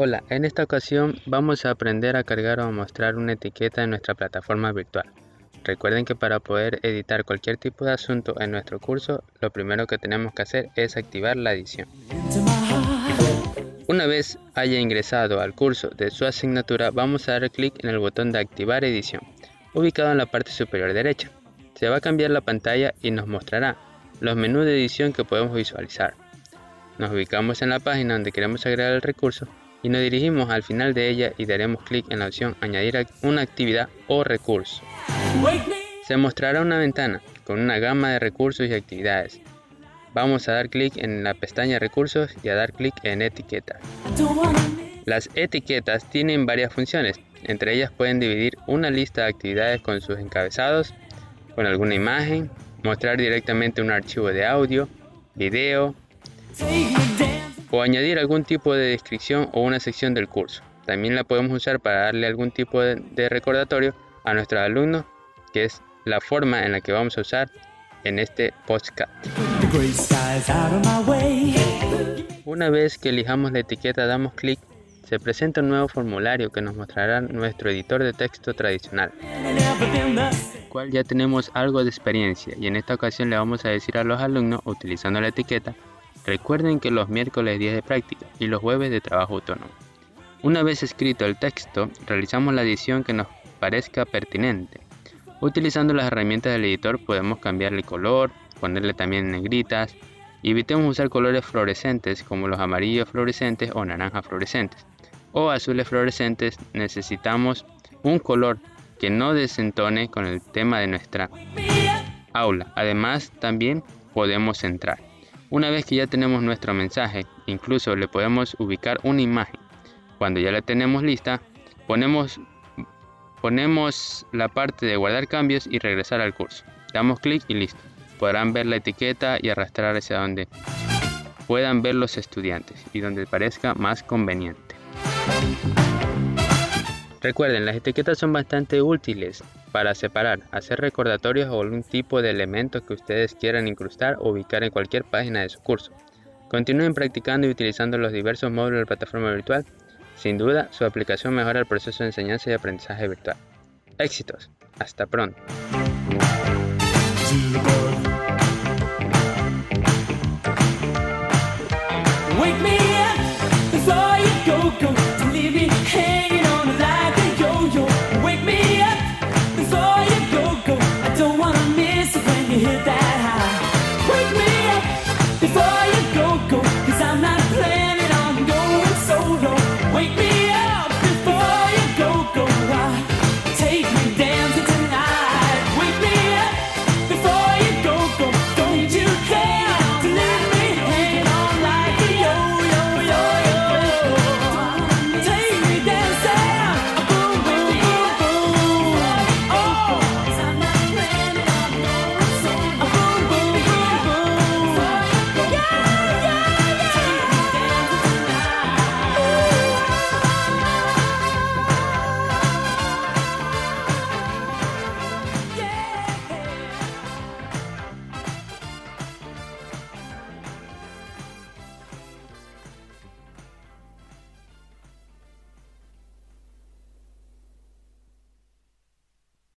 Hola, en esta ocasión vamos a aprender a cargar o a mostrar una etiqueta en nuestra plataforma virtual. Recuerden que para poder editar cualquier tipo de asunto en nuestro curso, lo primero que tenemos que hacer es activar la edición. Una vez haya ingresado al curso de su asignatura, vamos a dar clic en el botón de activar edición, ubicado en la parte superior derecha. Se va a cambiar la pantalla y nos mostrará los menús de edición que podemos visualizar. Nos ubicamos en la página donde queremos agregar el recurso y nos dirigimos al final de ella y daremos clic en la opción añadir una actividad o recurso. Se mostrará una ventana con una gama de recursos y actividades. Vamos a dar clic en la pestaña recursos y a dar clic en etiquetas. Las etiquetas tienen varias funciones, entre ellas pueden dividir una lista de actividades con sus encabezados, con alguna imagen, mostrar directamente un archivo de audio, video, o añadir algún tipo de descripción o una sección del curso. También la podemos usar para darle algún tipo de, recordatorio a nuestros alumnos, que es la forma en la que vamos a usar en este podcast. Una vez que elijamos la etiqueta damos clic, se presenta un nuevo formulario que nos mostrará nuestro editor de texto tradicional, cual ya tenemos algo de experiencia y en esta ocasión le vamos a decir a los alumnos utilizando la etiqueta Recuerden que los miércoles días de práctica y los jueves de trabajo autónomo. Una vez escrito el texto, realizamos la edición que nos parezca pertinente. Utilizando las herramientas del editor podemos cambiarle color, ponerle también negritas. Evitemos usar colores fluorescentes como los amarillos fluorescentes o naranjas fluorescentes. O azules fluorescentes necesitamos un color que no desentone con el tema de nuestra aula. Además también podemos centrar. Una vez que ya tenemos nuestro mensaje, incluso le podemos ubicar una imagen. Cuando ya la tenemos lista, ponemos, ponemos la parte de guardar cambios y regresar al curso. Damos clic y listo. Podrán ver la etiqueta y arrastrar hacia donde puedan ver los estudiantes y donde parezca más conveniente. Recuerden, las etiquetas son bastante útiles para separar, hacer recordatorios o algún tipo de elemento que ustedes quieran incrustar o ubicar en cualquier página de su curso. Continúen practicando y utilizando los diversos módulos de la plataforma virtual. Sin duda, su aplicación mejora el proceso de enseñanza y aprendizaje virtual. Éxitos. Hasta pronto.